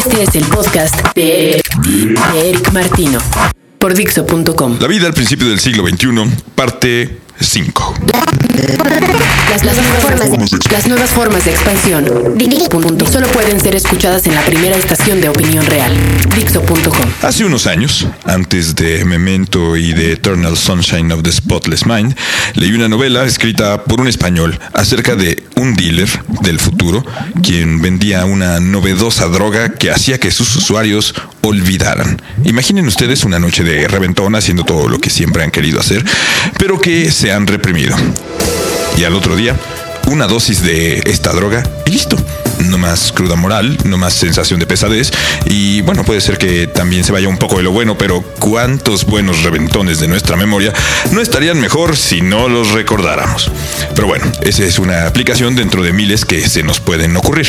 Este es el podcast de Eric Martino por Dixo.com. La vida al principio del siglo XXI, parte 5. Las, las nuevas formas de, las nuevas formas de expansión. Punto. Solo pueden ser escuchadas en la primera estación de opinión real. Dixo.com. Hace unos años, antes de Memento y de Eternal Sunshine of the Spotless Mind, leí una novela escrita por un español acerca de un dealer del futuro quien vendía una novedosa droga que hacía que sus usuarios olvidaran. Imaginen ustedes una noche de reventón haciendo todo lo que siempre han querido hacer, pero que se han reprimido. Y al otro día, una dosis de esta droga y listo. No más cruda moral, no más sensación de pesadez y bueno, puede ser que también se vaya un poco de lo bueno, pero cuántos buenos reventones de nuestra memoria no estarían mejor si no los recordáramos. Pero bueno, esa es una aplicación dentro de miles que se nos pueden ocurrir.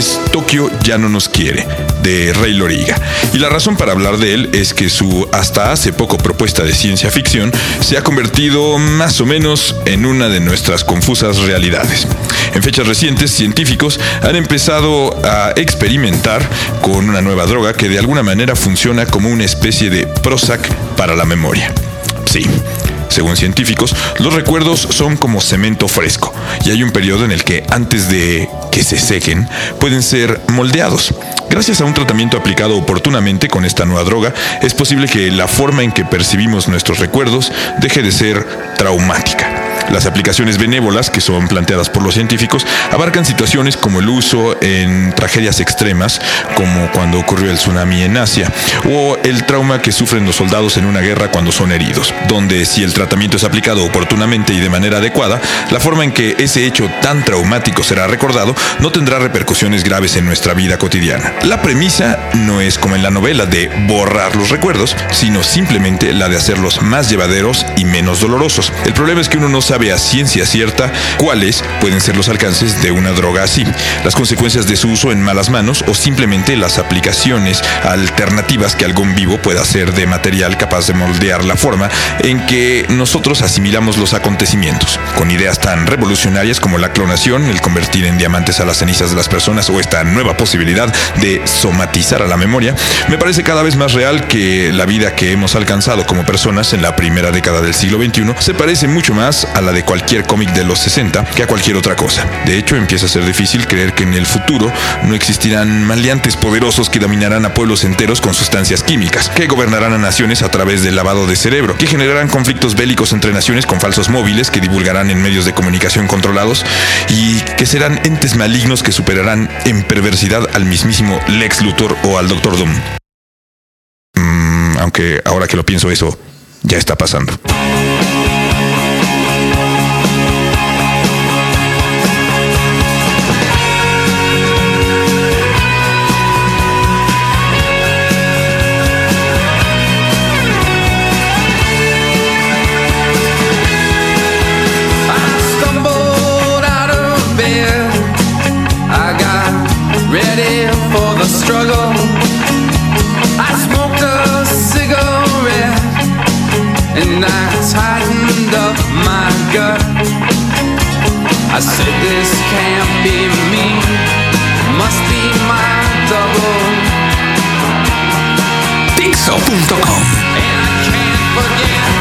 Es Tokio ya no nos quiere, de Rey Loriga. Y la razón para hablar de él es que su hasta hace poco propuesta de ciencia ficción se ha convertido más o menos en una de nuestras confusas realidades. En fechas recientes, científicos han empezado a experimentar con una nueva droga que de alguna manera funciona como una especie de Prozac para la memoria. Sí, según científicos, los recuerdos son como cemento fresco y hay un periodo en el que antes de que se sequen pueden ser moldeados. Gracias a un tratamiento aplicado oportunamente con esta nueva droga, es posible que la forma en que percibimos nuestros recuerdos deje de ser traumática. Las aplicaciones benévolas que son planteadas por los científicos abarcan situaciones como el uso en tragedias extremas, como cuando ocurrió el tsunami en Asia, o el trauma que sufren los soldados en una guerra cuando son heridos, donde si el tratamiento es aplicado oportunamente y de manera adecuada, la forma en que ese hecho tan traumático será recordado no tendrá repercusiones graves en nuestra vida cotidiana. La premisa no es como en la novela de borrar los recuerdos, sino simplemente la de hacerlos más llevaderos y menos dolorosos. El problema es que uno no sabe a ciencia cierta cuáles pueden ser los alcances de una droga así, las consecuencias de su uso en malas manos o simplemente las aplicaciones alternativas que algún vivo pueda hacer de material capaz de moldear la forma en que nosotros asimilamos los acontecimientos, con ideas tan revolucionarias como la clonación, el convertir en diamantes a las cenizas de las personas o esta nueva posibilidad de somatizar a la memoria, me parece cada vez más real que la vida que hemos alcanzado como personas en la primera década del siglo XXI se parece mucho más a la de cualquier cómic de los 60 que a cualquier otra cosa. De hecho, empieza a ser difícil creer que en el futuro no existirán maleantes poderosos que dominarán a pueblos enteros con sustancias químicas, que gobernarán a naciones a través del lavado de cerebro, que generarán conflictos bélicos entre naciones con falsos móviles que divulgarán en medios de comunicación controlados y que serán entes malignos que superarán en perversidad al mismísimo Lex Luthor o al Doctor Doom. Mm, aunque ahora que lo pienso eso ya está pasando. Ready for the struggle. I smoked a cigarette and I tightened up my gut. I said, This can't be me, must be my double. Dixo.com. And I can't forget.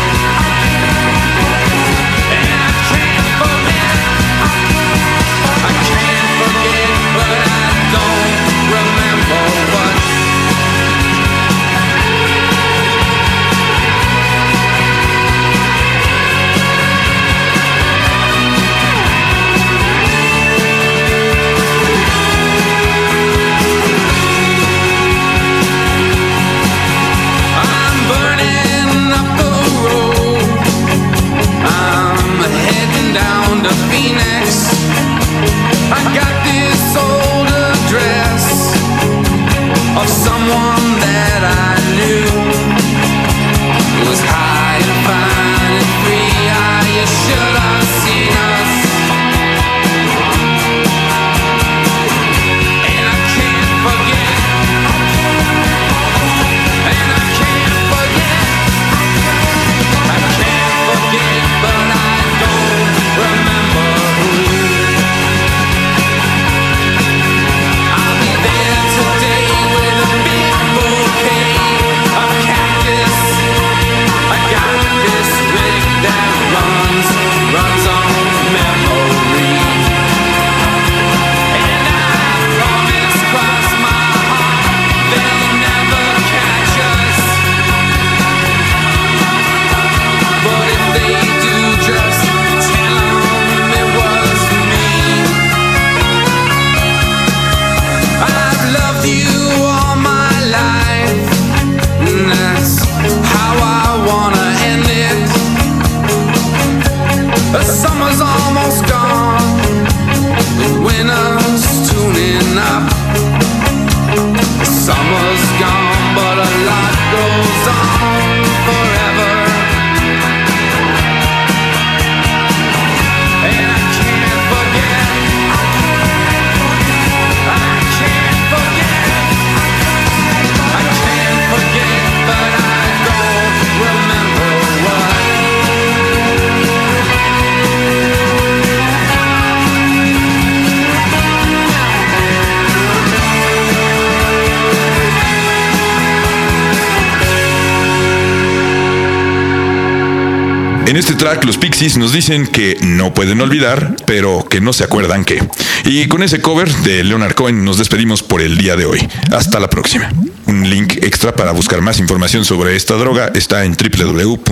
En este track los Pixies nos dicen que no pueden olvidar, pero que no se acuerdan que. Y con ese cover de Leonard Cohen nos despedimos por el día de hoy. Hasta la próxima. Un link extra para buscar más información sobre esta droga está en www.aol.com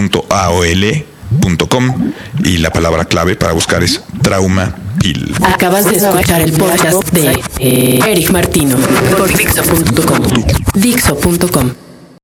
y la palabra clave para buscar es trauma pill. Acabas de escuchar el podcast de eh, Eric Martino por Dixo.com. Dixo.com.